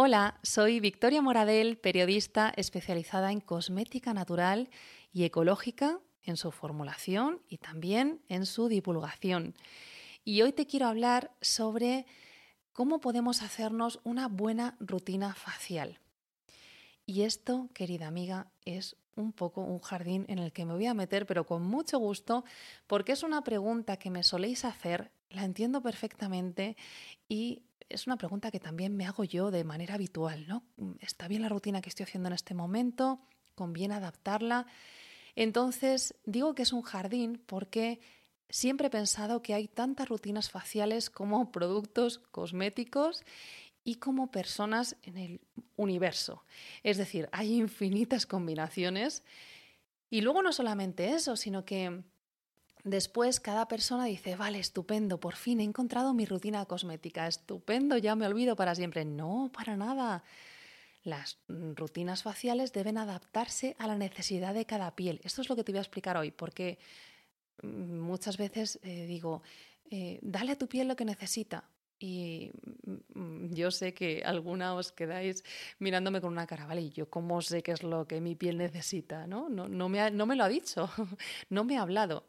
Hola, soy Victoria Moradel, periodista especializada en cosmética natural y ecológica en su formulación y también en su divulgación. Y hoy te quiero hablar sobre cómo podemos hacernos una buena rutina facial. Y esto, querida amiga, es un poco un jardín en el que me voy a meter, pero con mucho gusto, porque es una pregunta que me soléis hacer, la entiendo perfectamente y es una pregunta que también me hago yo de manera habitual, ¿no? ¿Está bien la rutina que estoy haciendo en este momento? ¿Conviene adaptarla? Entonces, digo que es un jardín porque siempre he pensado que hay tantas rutinas faciales como productos cosméticos y como personas en el universo. Es decir, hay infinitas combinaciones. Y luego no solamente eso, sino que Después cada persona dice, vale, estupendo, por fin he encontrado mi rutina cosmética, estupendo, ya me olvido para siempre. No, para nada. Las rutinas faciales deben adaptarse a la necesidad de cada piel. Esto es lo que te voy a explicar hoy, porque mm, muchas veces eh, digo, eh, dale a tu piel lo que necesita. Y yo sé que alguna os quedáis mirándome con una cara, ¿vale? ¿Y yo cómo sé qué es lo que mi piel necesita? No, no, no, me, no me lo ha dicho, no me ha hablado.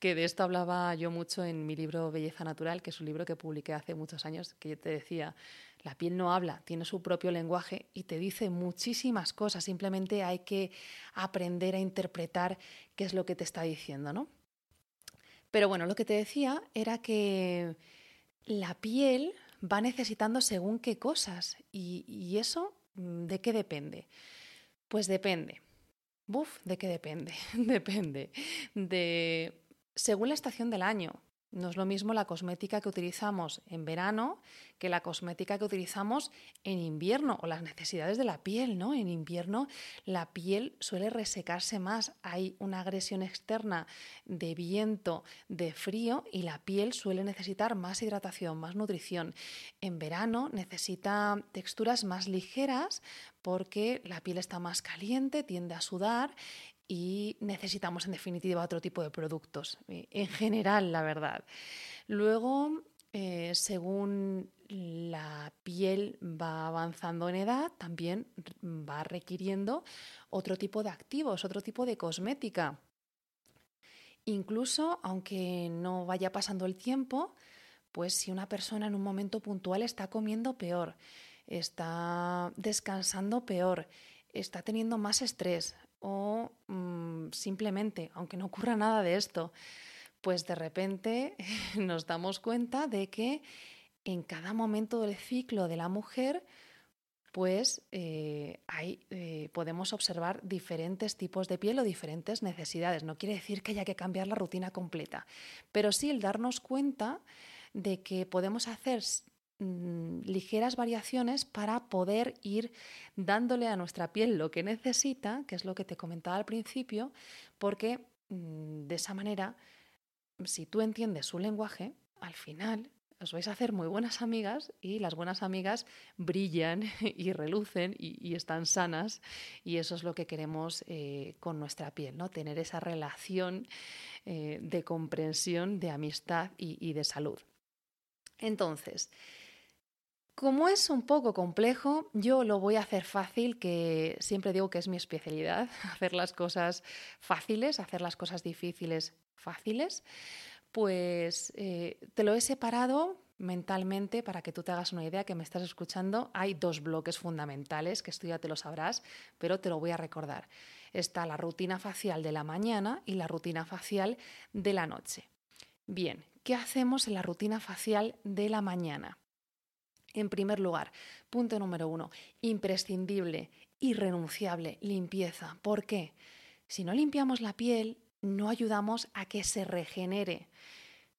Que de esto hablaba yo mucho en mi libro Belleza Natural, que es un libro que publiqué hace muchos años, que yo te decía, la piel no habla, tiene su propio lenguaje y te dice muchísimas cosas, simplemente hay que aprender a interpretar qué es lo que te está diciendo, ¿no? Pero bueno, lo que te decía era que la piel va necesitando según qué cosas. ¿Y, eso mm, de qué depende? Pues depende. Buf, ¿de qué depende? depende de según la estación del año. No es lo mismo la cosmética que utilizamos en verano que la cosmética que utilizamos en invierno o las necesidades de la piel, ¿no? En invierno la piel suele resecarse más, hay una agresión externa de viento, de frío y la piel suele necesitar más hidratación, más nutrición. En verano necesita texturas más ligeras porque la piel está más caliente, tiende a sudar y necesitamos en definitiva otro tipo de productos, eh, en general, la verdad. Luego, eh, según la piel va avanzando en edad, también va requiriendo otro tipo de activos, otro tipo de cosmética. Incluso, aunque no vaya pasando el tiempo, pues si una persona en un momento puntual está comiendo peor, está descansando peor, está teniendo más estrés, o mm, simplemente, aunque no ocurra nada de esto, pues de repente nos damos cuenta de que en cada momento del ciclo de la mujer, pues eh, eh, podemos observar diferentes tipos de piel o diferentes necesidades. No quiere decir que haya que cambiar la rutina completa, pero sí el darnos cuenta de que podemos hacer Mm, ligeras variaciones para poder ir dándole a nuestra piel lo que necesita, que es lo que te comentaba al principio, porque mm, de esa manera, si tú entiendes su lenguaje, al final os vais a hacer muy buenas amigas y las buenas amigas brillan y relucen y, están sanas y eso es lo que queremos eh, con nuestra piel, ¿no? Tener esa relación eh, de comprensión, de amistad y de salud. Entonces, como es un poco complejo, yo lo voy a hacer fácil, que siempre digo que es mi especialidad, hacer las cosas fáciles, hacer las cosas difíciles fáciles. Pues eh, te lo he separado mentalmente para que tú te hagas una idea que me estás escuchando. Hay dos bloques fundamentales, que esto ya te lo sabrás, pero te lo voy a recordar. Está la rutina facial de la mañana y la rutina facial de la noche. Bien, ¿qué hacemos en la rutina facial de la mañana? En primer lugar, punto número uno, imprescindible, irrenunciable, limpieza. ¿Por qué? Si no limpiamos la piel, no ayudamos a que se regenere.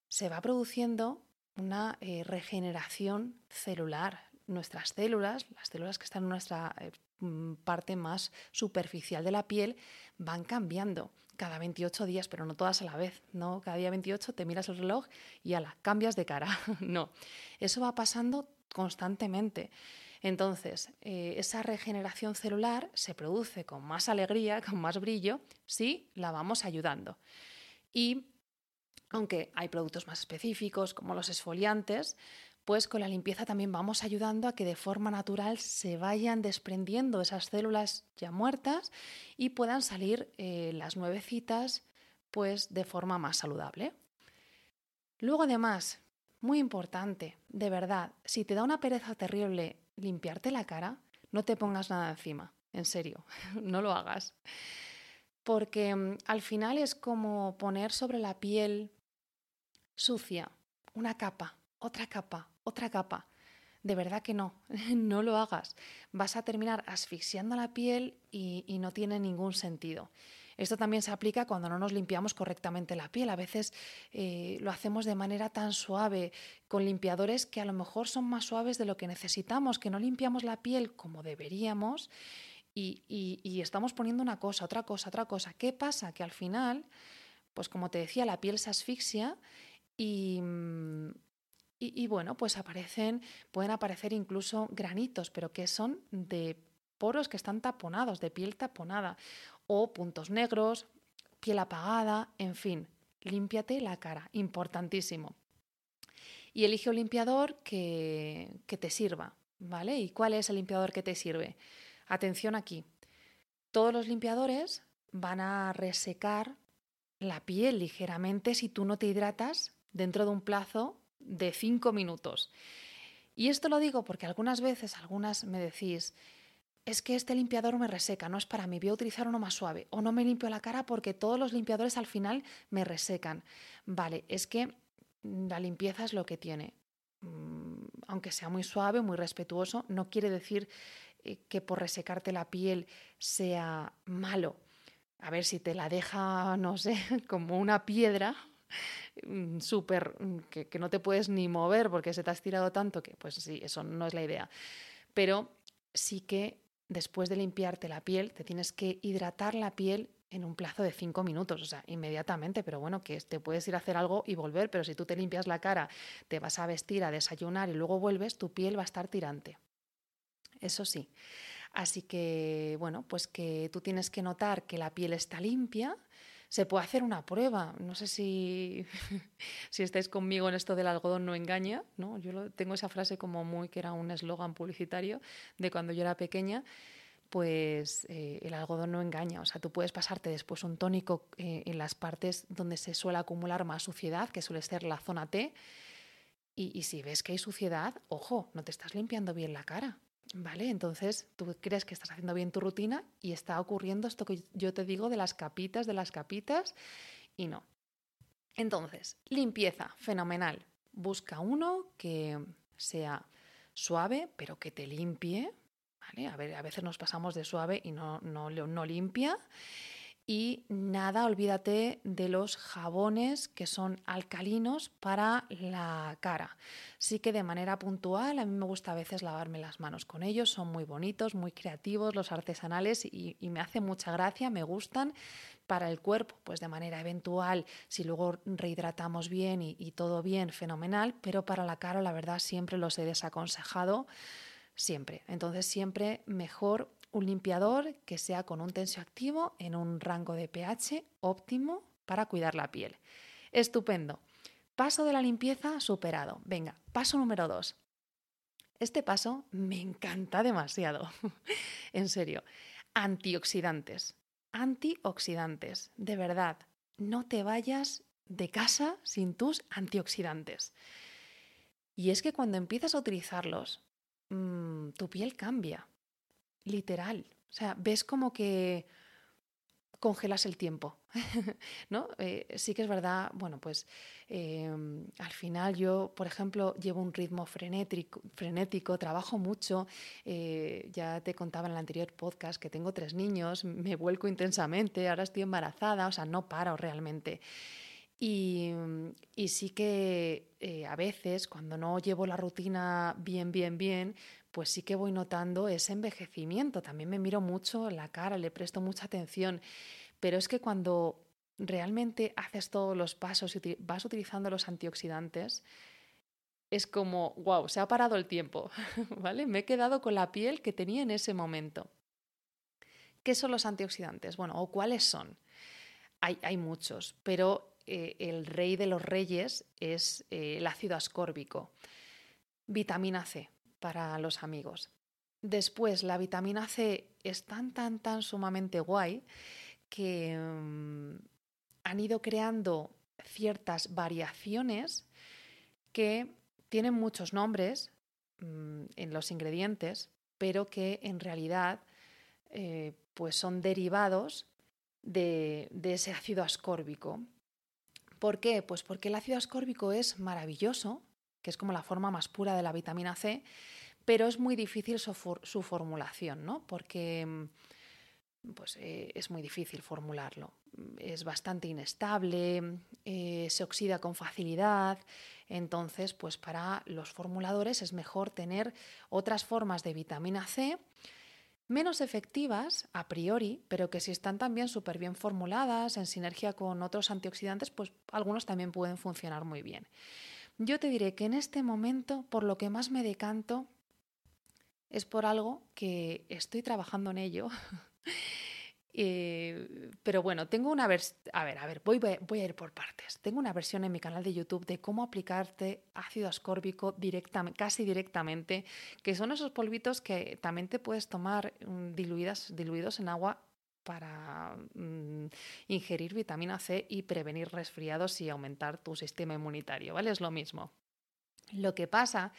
Se va produciendo una eh, regeneración celular. Nuestras células, las células que están en nuestra eh, mm, parte más superficial de la piel, van cambiando cada 28 días, pero no todas a la vez, ¿no? Cada día 28 te miras el reloj y ala, cambias de cara. no, eso va pasando constantemente. Entonces, eh, esa regeneración celular se produce con más alegría, con más brillo, si la vamos ayudando. Y aunque hay productos más específicos, como los esfoliantes, pues con la limpieza también vamos ayudando a que de forma natural se vayan desprendiendo esas células ya muertas y puedan salir eh, las nuevecitas pues de forma más saludable. Luego además, muy importante, de verdad, si te da una pereza terrible limpiarte la cara, no te pongas nada encima, en serio, no lo hagas. Porque mm, al final es como poner sobre la piel sucia una capa, otra capa, otra capa. De verdad que no, no lo hagas. Vas a terminar asfixiando la piel y, no tiene ningún sentido. Esto también se aplica cuando no nos limpiamos correctamente la piel. A veces eh, lo hacemos de manera tan suave, con limpiadores que a lo mejor son más suaves de lo que necesitamos, que no limpiamos la piel como deberíamos y, y estamos poniendo una cosa, otra cosa, otra cosa. ¿Qué pasa? Que al final, pues como te decía, la piel se asfixia y, mm, y, bueno, pues aparecen, pueden aparecer incluso granitos, pero que son de poros que están taponados, de piel taponada, o puntos negros, piel apagada, en fin, límpiate la cara, importantísimo. Y elige un limpiador que, que te sirva, ¿vale? ¿Y cuál es el limpiador que te sirve? Atención aquí, todos los limpiadores van a resecar la piel ligeramente si tú no te hidratas dentro de un plazo de cinco minutos. Y esto lo digo porque algunas veces, algunas me decís, es que este limpiador me reseca, no es para mí, voy a utilizar uno más suave. O no me limpio la cara porque todos los limpiadores al final me resecan. Vale, es que la limpieza es lo que tiene. Mm, aunque sea muy suave, muy respetuoso, no quiere decir eh, que por resecarte la piel sea malo. A ver si te la deja, no sé, como una piedra, Mm, súper, mm, que, que no te puedes ni mover porque se te has tirado tanto que pues sí, eso no es la idea. Pero sí que después de limpiarte la piel, te tienes que hidratar la piel en un plazo de cinco minutos, o sea, inmediatamente, pero bueno, que te puedes ir a hacer algo y volver, pero si tú te limpias la cara, te vas a vestir, a desayunar y luego vuelves, tu piel va a estar tirante. Eso sí. Así que, bueno, pues que tú tienes que notar que la piel está limpia, se puede hacer una prueba. No sé si, si estáis conmigo en esto del algodón no engaña, ¿no? Yo tengo esa frase como muy que era un eslogan publicitario de cuando yo era pequeña pues eh, el algodón no engaña. O sea, tú puedes pasarte después un tónico eh, en las partes donde se suele acumular más suciedad, que suele ser la zona T, y, y, si ves que hay suciedad, ojo, no te estás limpiando bien la cara. ¿Vale? Entonces tú crees que estás haciendo bien tu rutina y está ocurriendo esto que yo te digo de las capitas, de las capitas, y no. Entonces, limpieza, fenomenal. Busca uno que sea suave, pero que te limpie. ¿vale? A, ver, a veces nos pasamos de suave y no, no, no limpia. Y nada, olvídate de los jabones que son alcalinos para la cara. Sí que de manera puntual, a mí me gusta a veces lavarme las manos con ellos, son muy bonitos, muy creativos los artesanales y, me hace mucha gracia, me gustan. Para el cuerpo, pues de manera eventual, si luego rehidratamos bien y, y todo bien, fenomenal, pero para la cara la verdad siempre los he desaconsejado siempre. Entonces siempre mejor un limpiador que sea con un tensioactivo en un rango de pH óptimo para cuidar la piel. Estupendo. Paso de la limpieza superado. Venga, paso número dos. Este paso me encanta demasiado. en serio. Antioxidantes. Antioxidantes. De verdad, no te vayas de casa sin tus antioxidantes. Y es que cuando empiezas a utilizarlos, mm, tu piel cambia literal. O sea, ves como que congelas el tiempo, ¿no? Eh, sí que es verdad, bueno, pues em, al final yo, por ejemplo, llevo un ritmo frenético, frenético trabajo mucho, eh, ya te contaba en el anterior podcast que tengo tres niños, me vuelco intensamente, ahora estoy embarazada, o sea, no paro realmente. Y, sí que eh, a veces, cuando no llevo la rutina bien, bien, bien, pues sí que voy notando ese envejecimiento. También me miro mucho la cara, le presto mucha atención. Pero es que cuando realmente haces todos los pasos y vas utilizando los antioxidantes, es como, wow, se ha parado el tiempo, ¿vale? Me he quedado con la piel que tenía en ese momento. ¿Qué son los antioxidantes? Bueno, o cuáles son. Hay, hay muchos, pero eh, el rey de los reyes es eh, el ácido ascórbico. vitamina C para los amigos. Después, la vitamina C es tan, tan, tan sumamente guay que mm, han ido creando ciertas variaciones que tienen muchos nombres mm, en los ingredientes, pero que en realidad eh, pues son derivados de, de ese ácido ascórbico. ¿Por qué? Pues porque el ácido ascórbico es maravilloso, que es como la forma más pura de la vitamina C, pero es muy difícil su, formulación, ¿no? Porque mm, pues, eh, es muy difícil formularlo. Es bastante inestable, eh, se oxida con facilidad. Entonces, pues para los formuladores es mejor tener otras formas de vitamina C menos efectivas a priori, pero que si están también súper bien formuladas, en sinergia con otros antioxidantes, pues algunos también pueden funcionar muy bien. Yo te diré que en este momento, por lo que más me decanto, es por algo que estoy trabajando en ello. Eh, pero bueno, tengo una versión. A ver, a ver, voy, voy, a ir por partes. Tengo una versión en mi canal de YouTube de cómo aplicarte ácido ascórbico directamente, casi directamente, que son esos polvitos que también te puedes tomar mm, diluidas, diluidos en agua para mm, ingerir vitamina C y prevenir resfriados y aumentar tu sistema inmunitario, ¿vale? Es lo mismo. Lo que pasa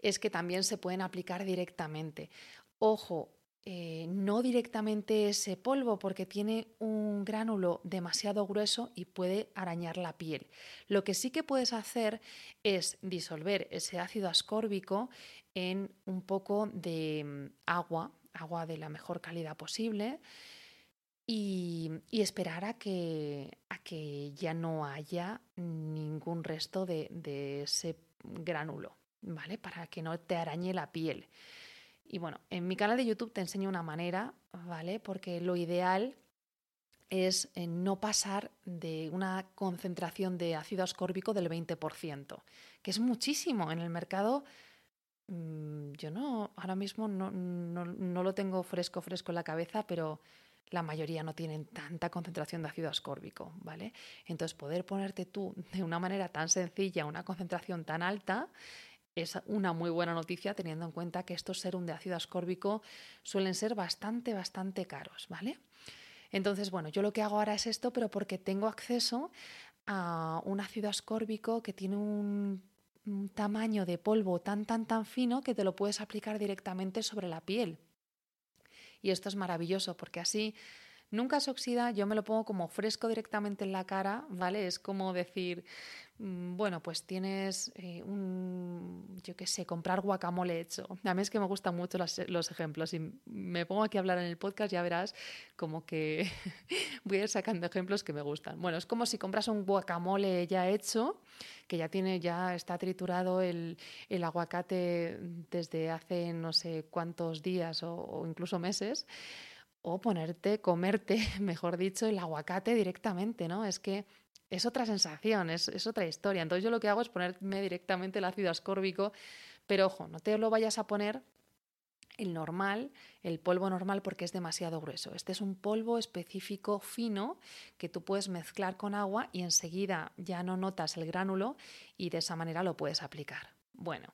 es que también se pueden aplicar directamente. Ojo, eh, no directamente ese polvo porque tiene un gránulo demasiado grueso y puede arañar la piel. Lo que sí que puedes hacer es disolver ese ácido ascórbico en un poco de mm, agua, agua de la mejor calidad posible. Y, esperar a que, a que, ya no haya ningún resto de, ese gránulo, ¿vale? Para que no te arañe la piel. Y bueno, en mi canal de YouTube te enseño una manera, ¿vale? Porque lo ideal es eh, no pasar de una concentración de ácido ascórbico del 20%, que es muchísimo. En el mercado, mm, yo no, ahora mismo no, no, lo tengo fresco, fresco en la cabeza, pero la mayoría no tienen tanta concentración de ácido ascórbico, ¿vale? Entonces, poder ponerte tú de una manera tan sencilla una concentración tan alta es una muy buena noticia teniendo en cuenta que estos serum de ácido ascórbico suelen ser bastante, bastante caros, ¿vale? Entonces, bueno, yo lo que hago ahora es esto, pero porque tengo acceso a un ácido ascórbico que tiene un, un tamaño de polvo tan, tan, tan fino que te lo puedes aplicar directamente sobre la piel. Y esto es maravilloso porque así nunca se oxida, yo me lo pongo como fresco directamente en la cara, ¿vale? Es como decir, Mm, bueno, pues tienes eh, un, yo qué sé, comprar guacamole hecho. A mí es que me gustan mucho los, ejemplos y me pongo aquí a hablar en el podcast, ya verás como que voy a ir sacando ejemplos que me gustan. Bueno, es como si compras un guacamole ya hecho, que ya tiene, ya está triturado el, aguacate desde hace no sé cuántos días o incluso meses o ponerte, comerte, mejor dicho, el aguacate directamente, ¿no? Es que es otra sensación, es, otra historia. Entonces yo lo que hago es ponerme directamente el ácido ascórbico, pero ojo, no te lo vayas a poner el normal, el polvo normal porque es demasiado grueso. Este es un polvo específico fino que tú puedes mezclar con agua y enseguida ya no notas el gránulo y de esa manera lo puedes aplicar. Bueno,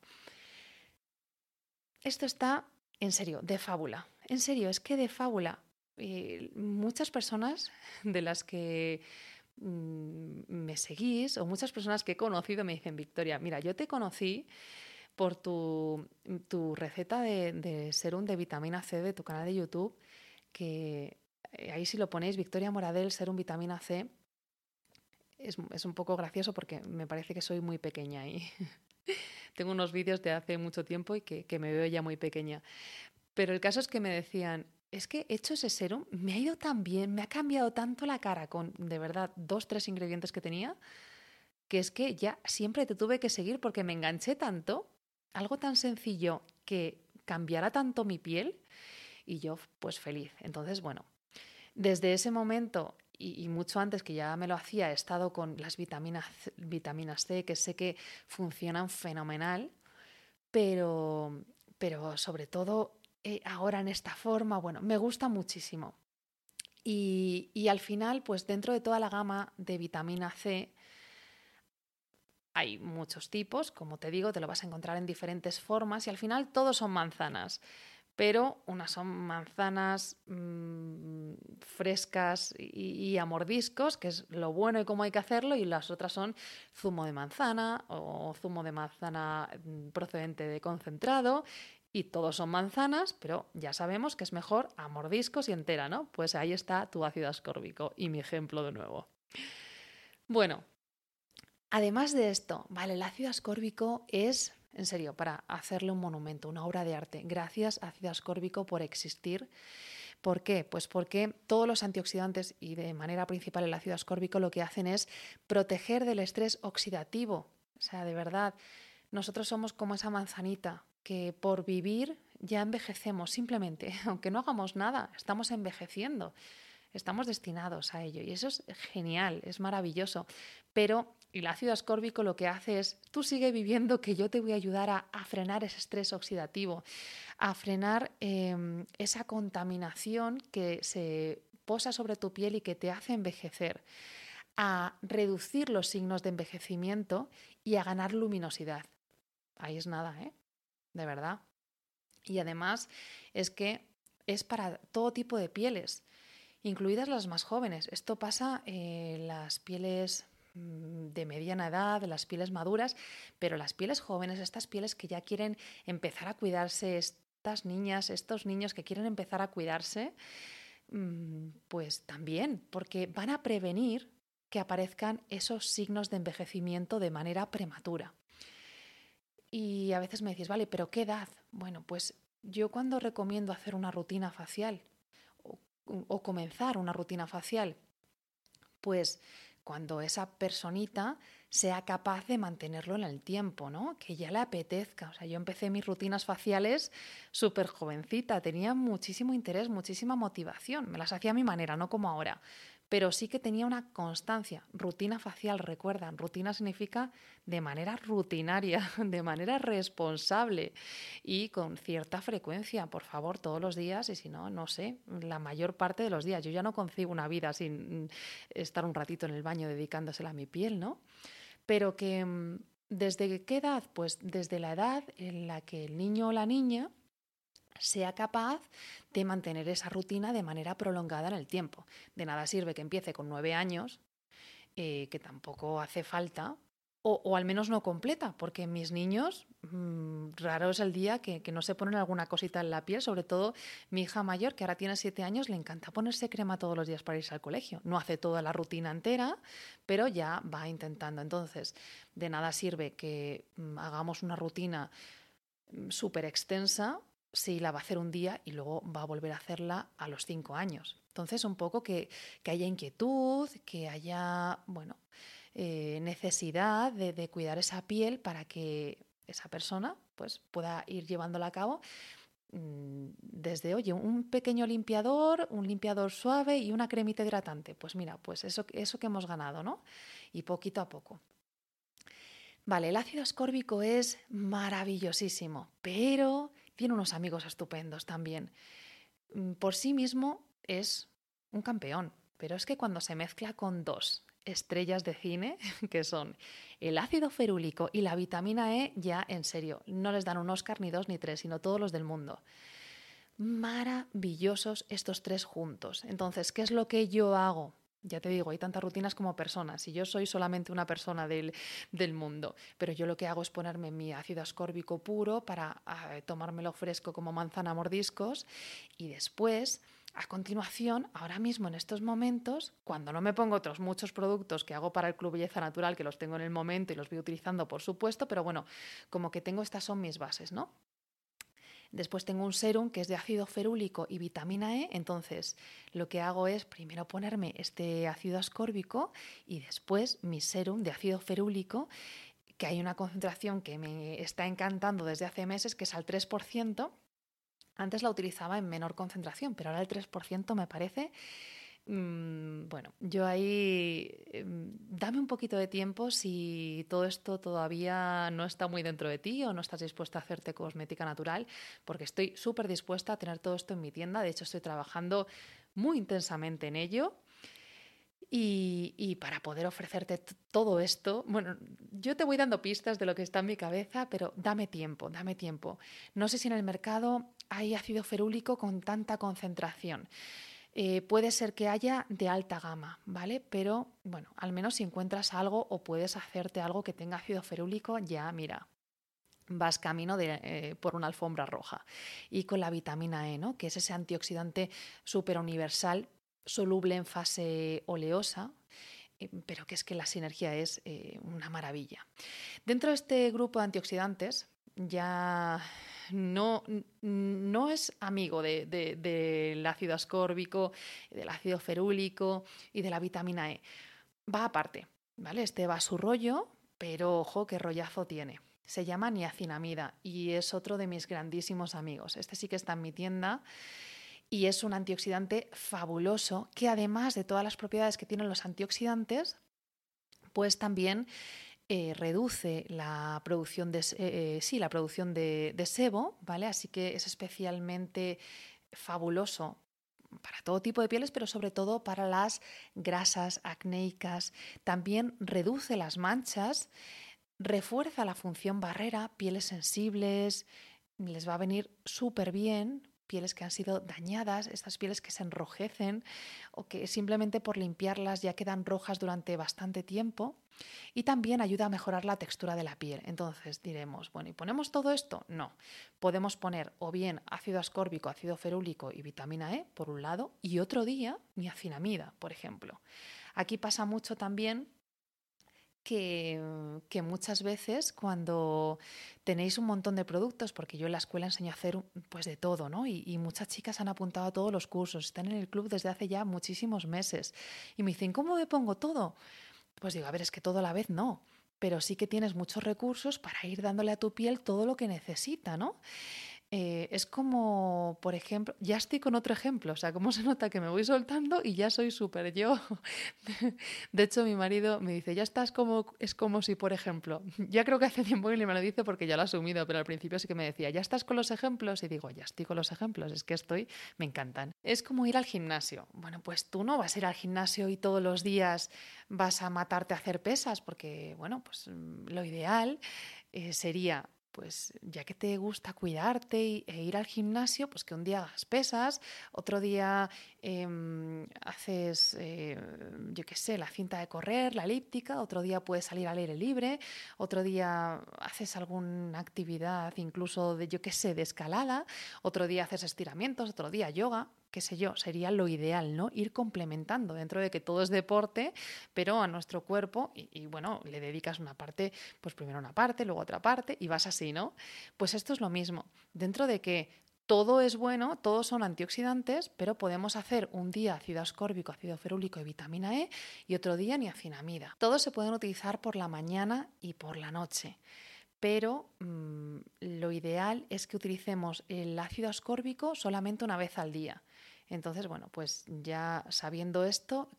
esto está en serio, de fábula. En serio, es que de fábula. Muchas personas de las que Mm, me seguís o muchas personas que he conocido me dicen, Victoria, mira, yo te conocí por tu, receta de, serum de vitamina C de tu canal de YouTube, que eh, ahí si lo ponéis, Victoria Moradel, serum vitamina C, es, un poco gracioso porque me parece que soy muy pequeña y tengo unos vídeos de hace mucho tiempo y que, que me veo ya muy pequeña. Pero el caso es que me decían, es que he hecho ese serum, me ha ido tan bien, me ha cambiado tanto la cara con, de verdad, dos, tres ingredientes que tenía, que es que ya siempre te tuve que seguir porque me enganché tanto, algo tan sencillo que cambiara tanto mi piel y yo pues feliz. Entonces, bueno, desde ese momento y, mucho antes que ya me lo hacía, he estado con las vitaminas, vitaminas C, que sé que funcionan fenomenal, pero, pero sobre todo eh, ahora en esta forma. Bueno, me gusta muchísimo. Y, al final, pues dentro de toda la gama de vitamina C, Hay muchos tipos, como te digo, te lo vas a encontrar en diferentes formas y al final todos son manzanas pero unas son manzanas mmm, frescas y, y, a mordiscos, que es lo bueno y cómo hay que hacerlo, y las otras son zumo de manzana o zumo de manzana mm, procedente de concentrado, y todos son manzanas, pero ya sabemos que es mejor a mordiscos y entera, ¿no? Pues ahí está tu ácido ascórbico y mi ejemplo de nuevo. Bueno, además de esto, vale, el ácido ascórbico es en serio, para hacerle un monumento, una obra de arte. Gracias, ácido ascórbico, por existir. ¿Por qué? Pues porque todos los antioxidantes y de manera principal el ácido ascórbico lo que hacen es proteger del estrés oxidativo. O sea, de verdad, nosotros somos como esa manzanita que por vivir ya envejecemos simplemente, aunque no hagamos nada, estamos envejeciendo. Estamos destinados a ello y eso es genial, es maravilloso. Pero el ácido ascórbico lo que hace es, tú sigue viviendo que yo te voy a ayudar a, frenar ese estrés oxidativo, a frenar em, esa contaminación que se posa sobre tu piel y que te hace envejecer, a reducir los signos de envejecimiento y a ganar luminosidad. Ahí es nada, ¿eh? De verdad. Y además es que es para todo tipo de pieles, incluidas las más jóvenes. Esto pasa en las pieles Mm, de mediana edad, las pieles maduras, pero las pieles jóvenes, estas pieles que ya quieren empezar a cuidarse, estas niñas, estos niños que quieren empezar a cuidarse, mm, pues también, porque van a prevenir que aparezcan esos signos de envejecimiento de manera prematura. Y a veces me decís, vale, pero ¿qué edad? Bueno, pues yo cuando recomiendo hacer una rutina facial o, comenzar una rutina facial, pues cuando esa personita sea capaz de mantenerlo en el tiempo, ¿no? Que ya le apetezca. O sea, yo empecé mis rutinas faciales súper jovencita, tenía muchísimo interés, muchísima motivación. Me las hacía a mi manera, no como ahora pero sí que tenía una constancia. Rutina facial, recuerdan, rutina significa de manera rutinaria, de manera responsable y con cierta frecuencia, por favor, todos los días y si no, no sé, la mayor parte de los días. Yo ya no concibo una vida sin mm, estar un ratito en el baño dedicándosela a mi piel, ¿no? Pero que mm, desde qué edad? Pues desde la edad en la que el niño o la niña sea capaz de mantener esa rutina de manera prolongada en el tiempo. De nada sirve que empiece con nueve años, eh, que tampoco hace falta, o, al menos no completa, porque mis niños, mm, raro es el día que, no se ponen alguna cosita en la piel, sobre todo mi hija mayor, que ahora tiene siete años, le encanta ponerse crema todos los días para irse al colegio. No hace toda la rutina entera, pero ya va intentando. Entonces, de nada sirve que mm, hagamos una rutina mm, súper extensa si la va a hacer un día y luego va a volver a hacerla a los cinco años. Entonces, un poco que, haya inquietud, que haya, bueno, eh, necesidad de, cuidar esa piel para que esa persona pues, pueda ir llevándola a cabo mm, desde, oye, un pequeño limpiador, un limpiador suave y una cremita hidratante. Pues mira, pues eso, eso que hemos ganado, ¿no? Y poquito a poco. Vale, el ácido ascórbico es maravillosísimo, pero tiene unos amigos estupendos también. Mm, por sí mismo es un campeón, pero es que cuando se mezcla con dos estrellas de cine, que son el ácido ferúlico y la vitamina E, ya en serio, no les dan un Oscar ni dos ni tres, sino todos los del mundo. Maravillosos estos tres juntos. Entonces, ¿qué es lo que yo hago? Ya te digo, hay tantas rutinas como personas y yo soy solamente una persona del, mundo, pero yo lo que hago es ponerme mi ácido ascórbico puro para tomármelo fresco como manzana mordiscos y después, a continuación, ahora mismo en estos momentos, cuando no me pongo otros muchos productos que hago para el Club Belleza Natural, que los tengo en el momento y los voy utilizando por supuesto, pero bueno, como que tengo estas son mis bases, ¿no? Después tengo un serum que es de ácido ferúlico y vitamina E. Entonces, lo que hago es primero ponerme este ácido ascórbico y después mi serum de ácido ferúlico, que hay una concentración que me está encantando desde hace meses, que es al 3%. Antes la utilizaba en menor concentración, pero ahora el 3% me parece Mm, bueno, yo ahí em, dame un poquito de tiempo si todo esto todavía no está muy dentro de ti o no estás dispuesta a hacerte cosmética natural, porque estoy súper dispuesta a tener todo esto en mi tienda. De hecho, estoy trabajando muy intensamente en ello. Y, para poder ofrecerte todo esto, bueno, yo te voy dando pistas de lo que está en mi cabeza, pero dame tiempo, dame tiempo. No sé si en el mercado hay ácido ferúlico con tanta concentración. Eh, puede ser que haya de alta gama, ¿vale? Pero bueno, al menos si encuentras algo o puedes hacerte algo que tenga ácido ferúlico, ya mira, vas camino de, eh, por una alfombra roja. Y con la vitamina E, ¿no? que es ese antioxidante súper universal soluble en fase oleosa, eh, pero que es que la sinergia es una maravilla. Dentro de este grupo de antioxidantes ya no, no es amigo del ácido ascórbico, del ácido ferúlico y de la vitamina E. Va aparte, ¿vale? Este va a su rollo, pero ojo qué rollazo tiene. Se llama niacinamida y es otro de mis grandísimos amigos. Este sí que está en mi tienda y es un antioxidante fabuloso que además de todas las propiedades que tienen los antioxidantes, pues también eh, reduce la producción de, eh, sí, la producción de, de sebo, ¿vale? Así que es especialmente fabuloso para todo tipo de pieles, pero sobre todo para las grasas acnéicas. También reduce las manchas, refuerza la función barrera, pieles sensibles, les va a venir súper bien pieles que han sido dañadas, estas pieles que se enrojecen o que simplemente por limpiarlas ya quedan rojas durante bastante tiempo. Y también ayuda a mejorar la textura de la piel. Entonces diremos, bueno, ¿y ponemos todo esto? No. Podemos poner o bien ácido ascórbico, ácido ferúlico y vitamina E por un lado, y otro día niacinamida, por ejemplo. Aquí pasa mucho también que, muchas veces cuando tenéis un montón de productos, porque yo en la escuela enseño a hacer pues de todo, ¿no? Y, muchas chicas han apuntado a todos los cursos, están en el club desde hace ya muchísimos meses y me dicen, ¿cómo me pongo todo? Pues digo, a ver, es que todo a la vez no, pero sí que tienes muchos recursos para ir dándole a tu piel todo lo que necesita, ¿no? Eh, es como, por ejemplo, ya estoy con otro ejemplo, o sea, cómo se nota que me voy soltando y ya soy súper yo. De hecho, mi marido me dice, ya estás como, es como si, por ejemplo, ya creo que hace tiempo que me lo dice porque ya lo ha asumido, pero al principio sí que me decía, ya estás con los ejemplos y digo, ya estoy con los ejemplos, es que estoy, me encantan. Es como ir al gimnasio. Bueno, pues tú no vas a ir al gimnasio y todos los días vas a matarte a hacer pesas porque, bueno, pues mm, lo ideal eh, sería pues ya que te gusta cuidarte e ir al gimnasio, pues que un día hagas pesas, otro día em, haces, eh, yo qué sé, la cinta de correr, la elíptica, otro día puedes salir al aire libre, otro día haces alguna actividad incluso de, yo qué sé, de escalada, otro día haces estiramientos, otro día yoga, qué sé yo, sería lo ideal, ¿no? Ir complementando dentro de que todo es deporte, pero a nuestro cuerpo, y, bueno, le dedicas una parte, pues primero una parte, luego otra parte, y vas así, ¿no? Pues esto es lo mismo. Dentro de que todo es bueno, todos son antioxidantes, pero podemos hacer un día ácido ascórbico, ácido ferúlico y vitamina E y otro día niacinamida. Todos se pueden utilizar por la mañana y por la noche pero mm, lo ideal es que utilicemos el ácido ascórbico solamente una vez al día. Entonces, bueno, pues ya sabiendo esto,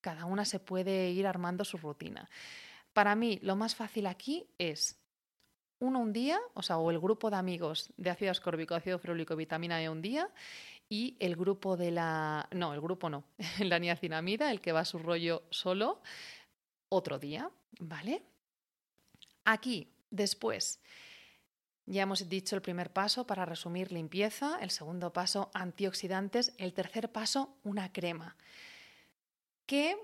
cada una se puede ir armando su rutina. Para mí, lo más fácil aquí es uno un día, o sea, o el grupo de amigos de ácido ascórbico, ácido ferúlico, vitamina E un día, y el grupo de la. No, el grupo no, la niacinamida, el que va a su rollo solo, otro día, ¿vale? Aquí, después, ya hemos dicho el primer paso para resumir limpieza, el segundo paso antioxidantes, el tercer paso una crema. Que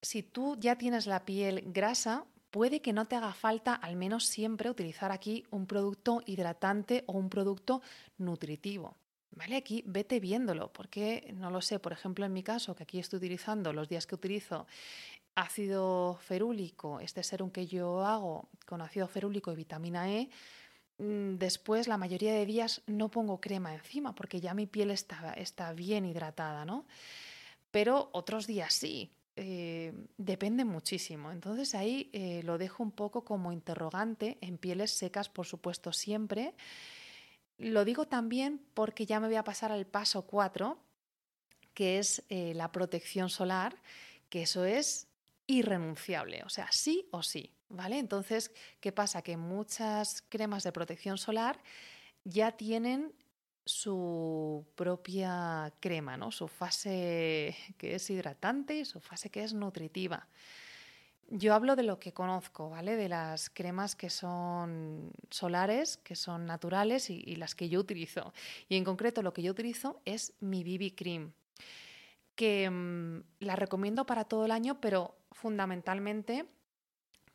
si tú ya tienes la piel grasa, puede que no te haga falta al menos siempre utilizar aquí un producto hidratante o un producto nutritivo. ¿Vale? Aquí vete viéndolo, porque no lo sé, por ejemplo, en mi caso, que aquí estoy utilizando los días que utilizo ácido ferúlico, este serum que yo hago con ácido ferúlico y vitamina E, después, la mayoría de días no pongo crema encima porque ya mi piel está, está bien hidratada, ¿no? Pero otros días sí. Eh, depende muchísimo. Entonces ahí eh, lo dejo un poco como interrogante en pieles secas, por supuesto, siempre. Lo digo también porque ya me voy a pasar al paso 4, que es eh, la protección solar, que eso es irrenunciable, o sea, sí o sí. ¿Vale? Entonces, ¿qué pasa? Que muchas cremas de protección solar ya tienen su propia crema, ¿no? Su fase que es hidratante y su fase que es nutritiva. Yo hablo de lo que conozco, ¿vale? De las cremas que son solares, que son naturales y, las que yo utilizo. Y en concreto lo que yo utilizo es mi BB Cream, que mm, la recomiendo para todo el año, pero fundamentalmente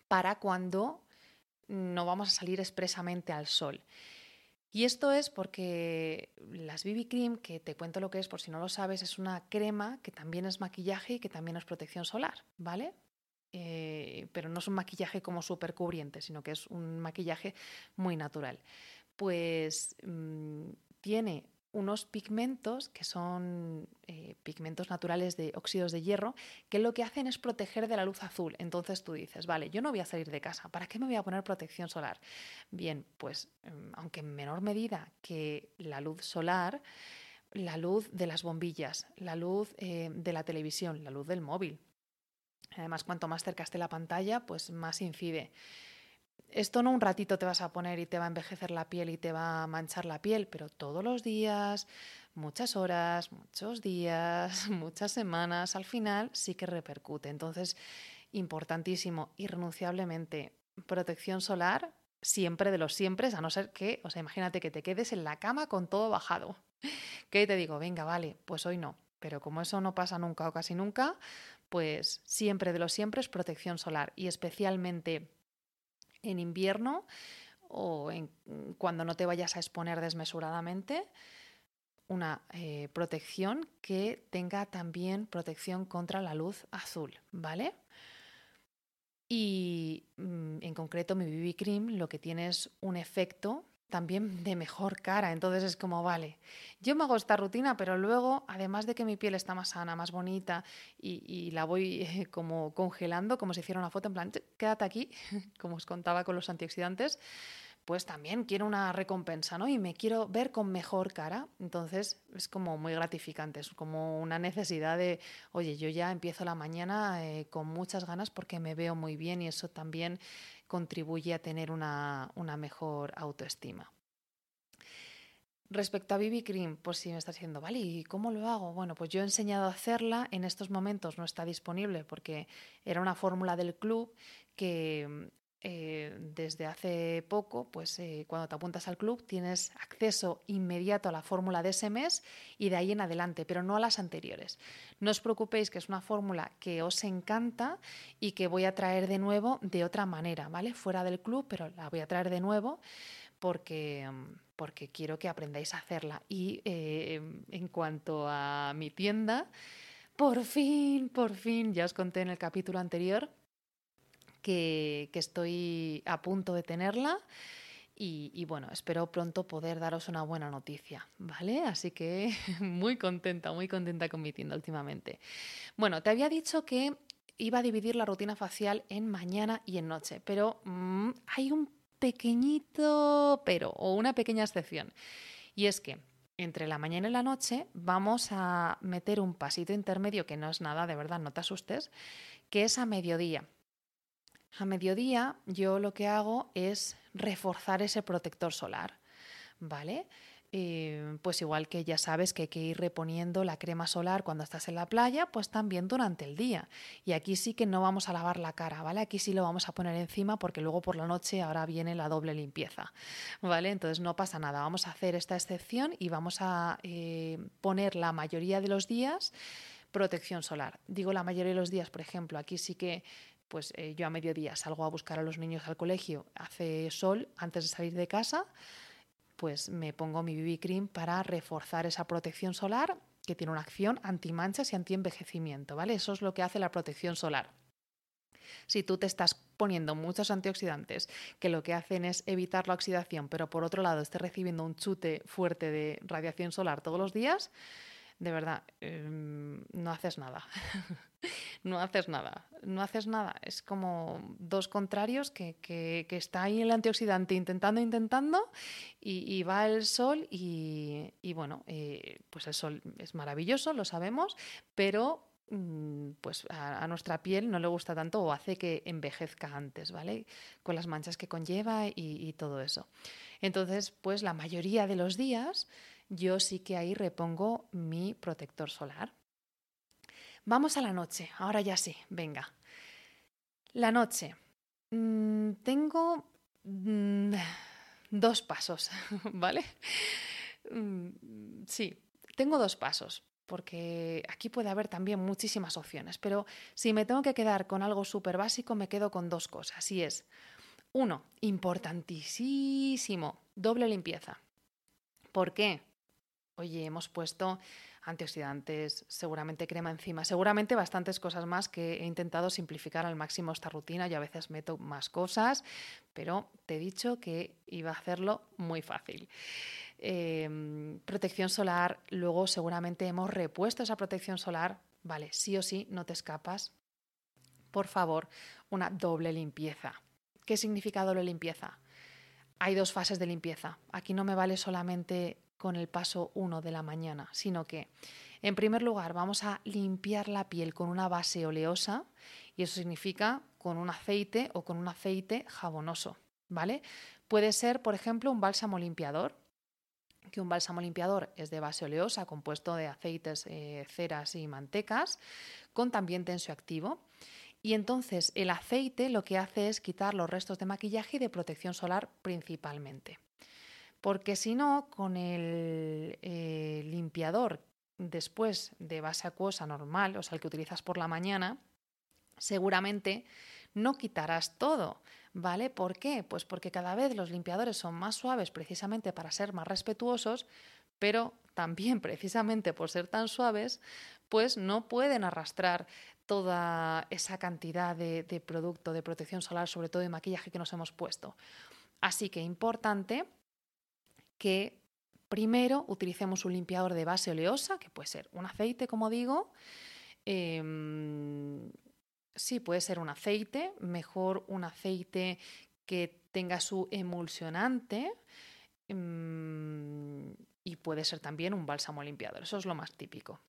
para cuando no vamos a salir expresamente al sol. Y esto es porque las BB Cream, que te cuento lo que es por si no lo sabes, es una crema que también es maquillaje y que también es protección solar, ¿vale? Eh, pero no es un maquillaje como súper cubriente, sino que es un maquillaje muy natural. Pues mm, tiene unos pigmentos que son eh, pigmentos naturales de óxidos de hierro, que lo que hacen es proteger de la luz azul. Entonces tú dices, vale, yo no voy a salir de casa, ¿para qué me voy a poner protección solar? Bien, pues mm, aunque en menor medida que la luz solar, la luz de las bombillas, la luz eh, de la televisión, la luz del móvil, Además, cuanto más cerca esté la pantalla, pues más incide. Esto no un ratito te vas a poner y te va a envejecer la piel y te va a manchar la piel, pero todos los días, muchas horas, muchos días, muchas semanas, al final sí que repercute. Entonces, importantísimo, irrenunciablemente, protección solar siempre de los siempre, a no ser que, o sea, imagínate que te quedes en la cama con todo bajado. Que te digo, venga, vale, pues hoy no. Pero como eso no pasa nunca o casi nunca, pues siempre de lo siempre es protección solar y especialmente en invierno o en, cuando no te vayas a exponer desmesuradamente, una eh, protección que tenga también protección contra la luz azul, ¿vale? Y mm, en concreto mi BB Cream lo que tiene es un efecto también de mejor cara. Entonces es como, vale, yo me hago esta rutina, pero luego, además de que mi piel está más sana, más bonita y, la voy eh, como congelando, como si hiciera una foto, en plan, quédate aquí, como os contaba con los antioxidantes, pues también quiero una recompensa, ¿no? Y me quiero ver con mejor cara. Entonces es como muy gratificante, es como una necesidad de, oye, yo ya empiezo la mañana eh, con muchas ganas porque me veo muy bien y eso también contribuye a tener una, mejor autoestima. Respecto a BB Cream, pues si me estás diciendo, vale, ¿y cómo lo hago? Bueno, pues yo he enseñado a hacerla, en estos momentos no está disponible porque era una fórmula del club que eh, desde hace poco, pues eh, cuando te apuntas al club tienes acceso inmediato a la fórmula de ese mes y de ahí en adelante, pero no a las anteriores. No os preocupéis que es una fórmula que os encanta y que voy a traer de nuevo de otra manera, ¿vale? Fuera del club, pero la voy a traer de nuevo porque, porque quiero que aprendáis a hacerla. Y eh, en cuanto a mi tienda, por fin, por fin, ya os conté en el capítulo anterior que, estoy a punto de tenerla. Y, bueno, espero pronto poder daros una buena noticia, ¿vale? Así que muy contenta, muy contenta con mi tienda últimamente. Bueno, te había dicho que iba a dividir la rutina facial en mañana y en noche, pero mm, hay un pequeñito pero o una pequeña excepción. Y es que entre la mañana y la noche vamos a meter un pasito intermedio que no es nada, de verdad, no te asustes, que es a mediodía. A mediodía yo lo que hago es reforzar ese protector solar, ¿vale? Eh, pues igual que ya sabes que hay que ir reponiendo la crema solar cuando estás en la playa, pues también durante el día. Y aquí sí que no vamos a lavar la cara, ¿vale? Aquí sí lo vamos a poner encima porque luego por la noche ahora viene la doble limpieza, ¿vale? Entonces no pasa nada, vamos a hacer esta excepción y vamos a eh, poner la mayoría de los días protección solar. Digo la mayoría de los días, por ejemplo, aquí sí que pues eh, yo a mediodía salgo a buscar a los niños al colegio, hace sol antes de salir de casa, pues me pongo mi BB cream para reforzar esa protección solar que tiene una acción anti-manchas y anti-envejecimiento, ¿vale? Eso es lo que hace la protección solar. Si tú te estás poniendo muchos antioxidantes que lo que hacen es evitar la oxidación, pero por otro lado estés recibiendo un chute fuerte de radiación solar todos los días, de verdad, em, no haces nada. no haces nada. No haces nada. Es como dos contrarios que, que, está ahí el antioxidante intentando, intentando, y, va el sol y, bueno, eh, pues el sol es maravilloso, lo sabemos, pero mm, pues a, nuestra piel no le gusta tanto o hace que envejezca antes, ¿vale? Con las manchas que conlleva y, y todo eso. Entonces, pues la mayoría de los días yo sí que ahí repongo mi protector solar. Vamos a la noche, ahora ya sí, venga. La noche. Mm, tengo mm, dos pasos, ¿vale? Mm, sí, tengo dos pasos, porque aquí puede haber también muchísimas opciones, pero si me tengo que quedar con algo súper básico, me quedo con dos cosas, y es, uno, importantísimo, doble limpieza. ¿Por qué? Oye, hemos puesto antioxidantes, seguramente crema encima, seguramente bastantes cosas más que he intentado simplificar al máximo esta rutina y a veces meto más cosas, pero te he dicho que iba a hacerlo muy fácil. Em, protección solar, luego seguramente hemos repuesto esa protección solar, vale, sí o sí, no te escapas. Por favor, una doble limpieza. ¿Qué significa doble limpieza? Hay dos fases de limpieza. Aquí no me vale solamente con el paso 1 de la mañana, sino que, en primer lugar, vamos a limpiar la piel con una base oleosa y eso significa con un aceite o con un aceite jabonoso, ¿vale? Puede ser, por ejemplo, un bálsamo limpiador, que un bálsamo limpiador es de base oleosa, compuesto de aceites, eh, ceras y mantecas, con también tensioactivo. Y entonces el aceite lo que hace es quitar los restos de maquillaje y de protección solar principalmente. Porque si no, con el eh, limpiador después de base acuosa normal, o sea, el que utilizas por la mañana, seguramente no quitarás todo, ¿vale? ¿Por qué? Pues porque cada vez los limpiadores son más suaves precisamente para ser más respetuosos, pero también precisamente por ser tan suaves, pues no pueden arrastrar toda esa cantidad de, de producto de protección solar, sobre todo de maquillaje que nos hemos puesto. Así que importante que primero utilicemos un limpiador de base oleosa, que puede ser un aceite, como digo. Em, sí, puede ser un aceite, mejor un aceite que tenga su emulsionante. Em, y puede ser también un bálsamo limpiador, eso es lo más típico.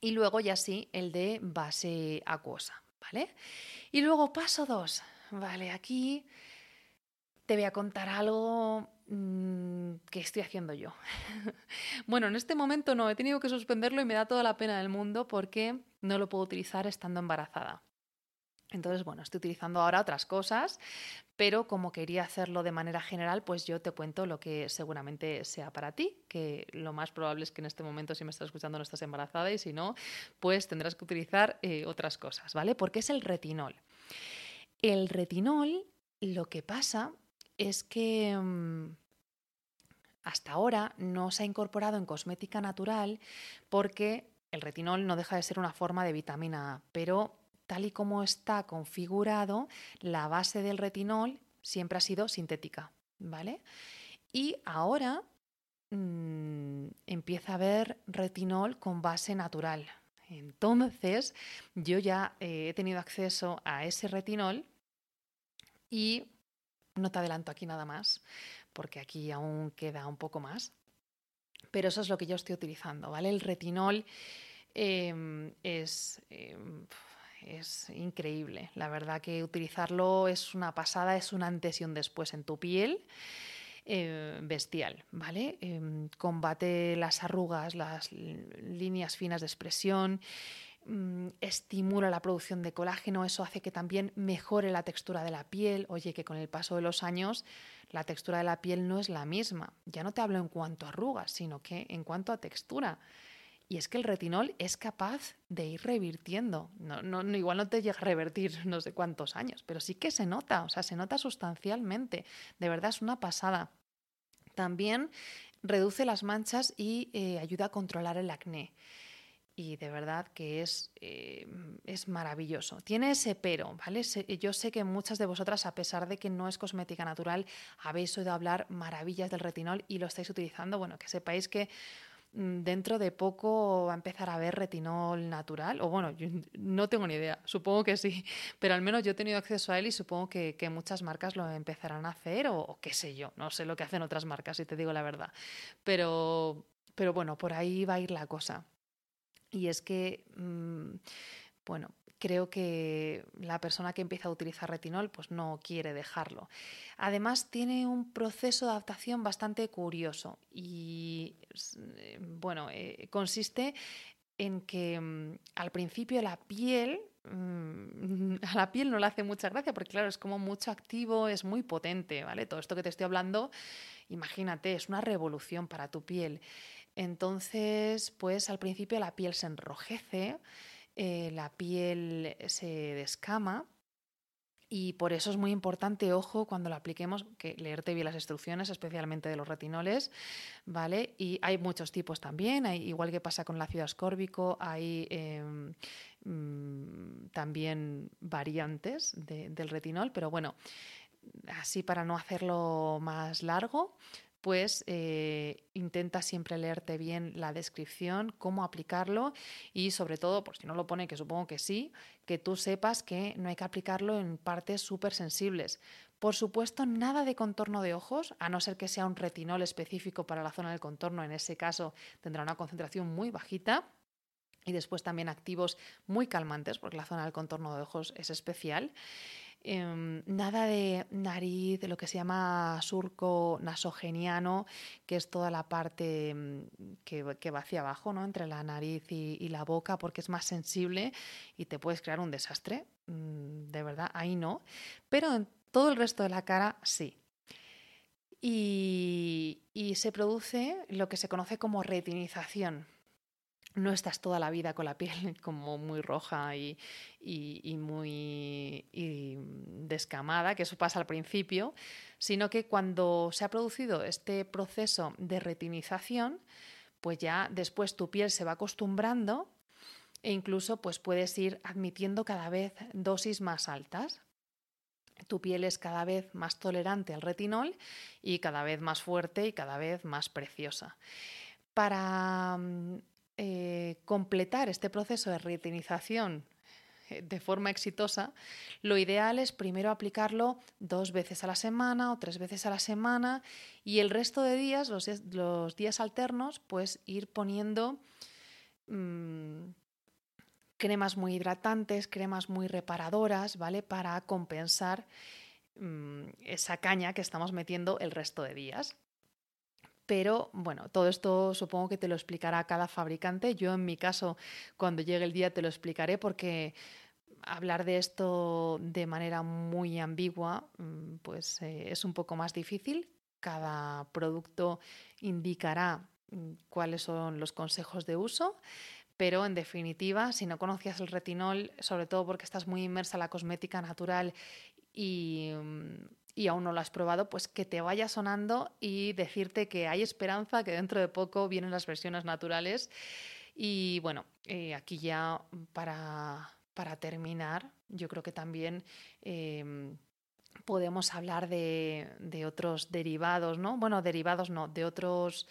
Y luego ya sí, el de base acuosa, ¿vale? Y luego paso dos, ¿vale? Aquí te voy a contar algo mm, que estoy haciendo yo. bueno, en este momento no, he tenido que suspenderlo y me da toda la pena del mundo porque no lo puedo utilizar estando embarazada. Entonces, bueno, estoy utilizando ahora otras cosas, pero como quería hacerlo de manera general, pues yo te cuento lo que seguramente sea para ti, que lo más probable es que en este momento si me estás escuchando no estás embarazada y si no, pues tendrás que utilizar eh, otras cosas, ¿vale? Porque es el retinol. El retinol, lo que pasa es que mm, hasta ahora no se ha incorporado en cosmética natural porque el retinol no deja de ser una forma de vitamina A, pero tal y como está configurado, la base del retinol siempre ha sido sintética, ¿vale? Y ahora mm, empieza a haber retinol con base natural. Entonces, yo ya eh, he tenido acceso a ese retinol y no te adelanto aquí nada más, porque aquí aún queda un poco más. Pero eso es lo que yo estoy utilizando, ¿vale? El retinol em, es, em, es increíble. La verdad que utilizarlo es una pasada, es un antes y un después en tu piel. Eh, bestial, ¿vale? Em, combate las arrugas, las líneas finas de expresión, Mm, estimula la producción de colágeno, eso hace que también mejore la textura de la piel. Oye, que con el paso de los años la textura de la piel no es la misma. Ya no te hablo en cuanto a arrugas, sino que en cuanto a textura. Y es que el retinol es capaz de ir revirtiendo. No, no, igual no te llega a revertir no sé cuántos años, pero sí que se nota, o sea, se nota sustancialmente. De verdad es una pasada. También reduce las manchas y eh, ayuda a controlar el acné y de verdad que es, eh, es maravilloso. Tiene ese pero, ¿vale? yo sé que muchas de vosotras, a pesar de que no es cosmética natural, habéis oído hablar maravillas del retinol y lo estáis utilizando. Bueno, que sepáis que mm, dentro de poco va a empezar a haber retinol natural, o bueno, no tengo ni idea, supongo que sí, pero al menos yo he tenido acceso a él y supongo que, muchas marcas lo empezarán a hacer o, o, qué sé yo, no sé lo que hacen otras marcas, si te digo la verdad, pero, pero bueno, por ahí va a ir la cosa. Y es que, mm, bueno, creo que la persona que empieza a utilizar retinol pues no quiere dejarlo. Además tiene un proceso de adaptación bastante curioso y eh, bueno, eh, consiste en que mm, al principio la piel mm, a la piel no le hace mucha gracia porque claro, es como mucho activo, es muy potente, ¿vale? Todo esto que te estoy hablando, imagínate, es una revolución para tu piel. Entonces, pues al principio la piel se enrojece, eh, la piel se descama y por eso es muy importante, ojo, cuando lo apliquemos, que leerte bien las instrucciones, especialmente de los retinoles, ¿vale? Y hay muchos tipos también, hay, igual que pasa con el ácido ascórbico, hay em, mm, también variantes del retinol, pero bueno, así para no hacerlo más largo, pues intenta siempre leerte bien la descripción, cómo aplicarlo y sobre todo, por si no lo pone, que supongo que sí, que tú sepas que no hay que aplicarlo en partes súper sensibles. Por supuesto, nada de contorno de ojos, a no ser que sea un retinol específico para la zona del contorno, en ese caso tendrá una concentración muy bajita. Y después también activos muy calmantes, porque la zona del contorno de ojos es especial. Em, nada de nariz, lo que se llama surco nasogeniano, que es toda la parte mm, que, va hacia abajo, ¿no? entre la nariz y, la boca, porque es más sensible y te puedes crear un desastre. Mm, de verdad, ahí no. Pero en todo el resto de la cara sí. y se produce lo que se conoce como retinización no estás toda la vida con la piel como muy roja y, muy descamada, que eso pasa al principio, sino que cuando se ha producido este proceso de retinización, pues ya después tu piel se va acostumbrando e incluso pues puedes ir admitiendo cada vez dosis más altas. Tu piel es cada vez más tolerante al retinol y cada vez más fuerte y cada vez más preciosa. Para mm, eh, completar este proceso de retinización eh, de forma exitosa, lo ideal es primero aplicarlo dos veces a la semana o tres veces a la semana y el resto de días, los, días alternos, pues ir poniendo mm, cremas muy hidratantes, cremas muy reparadoras, ¿vale? Para compensar mm, esa caña que estamos metiendo el resto de días. Pero bueno, todo esto supongo que te lo explicará cada fabricante. Yo en mi caso, cuando llegue el día, te lo explicaré porque hablar de esto de manera muy ambigua, mm, pues eh, es un poco más difícil. Cada producto indicará mm, cuáles son los consejos de uso. Pero en definitiva, si no conocías el retinol, sobre todo porque estás muy inmersa en la cosmética natural y mm, y aún no lo has probado, pues que te vaya sonando y decirte que hay esperanza, que dentro de poco vienen las versiones naturales. Y bueno, eh, aquí ya para, terminar, yo creo que también em, podemos hablar de, otros derivados, ¿no? Bueno, derivados no, de otros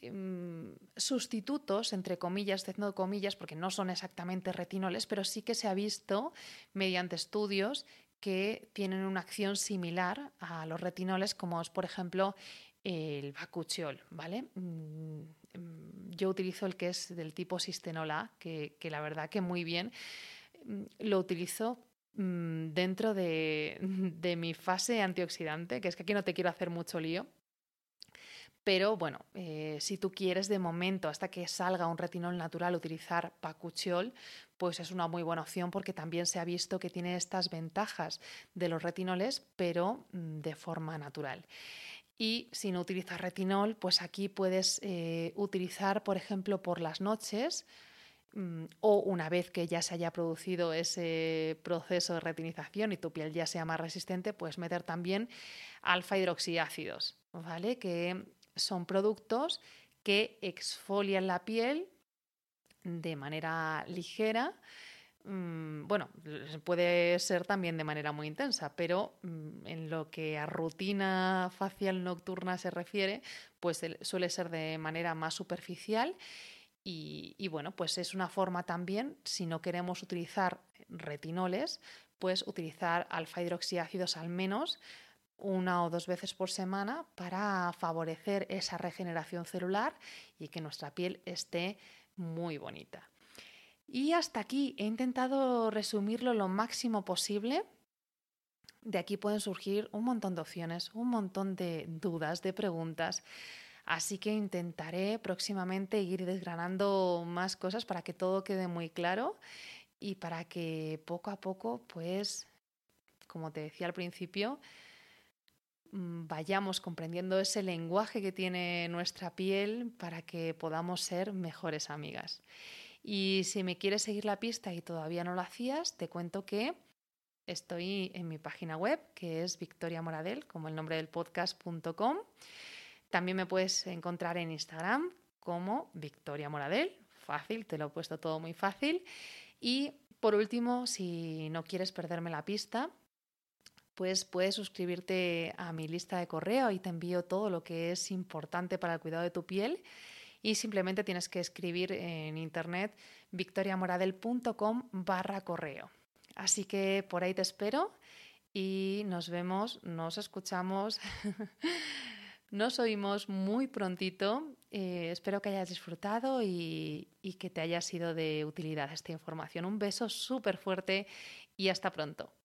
em, sustitutos, entre comillas, haciendo comillas, porque no son exactamente retinoles, pero sí que se ha visto mediante estudios que tienen una acción similar a los retinoles, como es, por ejemplo, el bacuchiol, ¿vale? Mm, mm, yo utilizo el que es del tipo Sistenola, que, que la verdad que muy bien. Mm, lo utilizo dentro de, de, mi fase antioxidante, que es que aquí no te quiero hacer mucho lío, pero bueno, eh, si tú quieres de momento, hasta que salga un retinol natural, utilizar pacuchiol, pues es una muy buena opción porque también se ha visto que tiene estas ventajas de los retinoles, pero mm, de forma natural. Y si no utilizas retinol, pues aquí puedes eh, utilizar, por ejemplo, por las noches mm, o una vez que ya se haya producido ese proceso de retinización y tu piel ya sea más resistente, puedes meter también alfa hidroxiácidos, ¿vale? Que son productos que exfolian la piel de manera ligera. Mm, bueno, puede ser también de manera muy intensa, pero mm, en lo que a rutina facial nocturna se refiere, pues suele ser de manera más superficial y, bueno, pues es una forma también, si no queremos utilizar retinoles, pues utilizar alfa hidroxiácidos al menos una o dos veces por semana para favorecer esa regeneración celular y que nuestra piel esté muy bonita. Y hasta aquí he intentado resumirlo lo máximo posible. De aquí pueden surgir un montón de opciones, un montón de dudas, de preguntas. Así que intentaré próximamente ir desgranando más cosas para que todo quede muy claro y para que poco a poco, pues, como te decía al principio, vayamos comprendiendo ese lenguaje que tiene nuestra piel para que podamos ser mejores amigas. Y si me quieres seguir la pista y todavía no lo hacías, te cuento que estoy en mi página web, que es Victoria Moradel, como el nombre del podcast.com. También me puedes encontrar en Instagram como Victoria Moradel. Fácil, te lo he puesto todo muy fácil. Y por último, si no quieres perderme la pista, pues puedes suscribirte a mi lista de correo y te envío todo lo que es importante para el cuidado de tu piel y simplemente tienes que escribir en internet victoriamoradel.com barra correo. Así que por ahí te espero y nos vemos, nos escuchamos, nos oímos muy prontito. Eh, espero que hayas disfrutado y, y que te haya sido de utilidad esta información. Un beso súper fuerte y hasta pronto.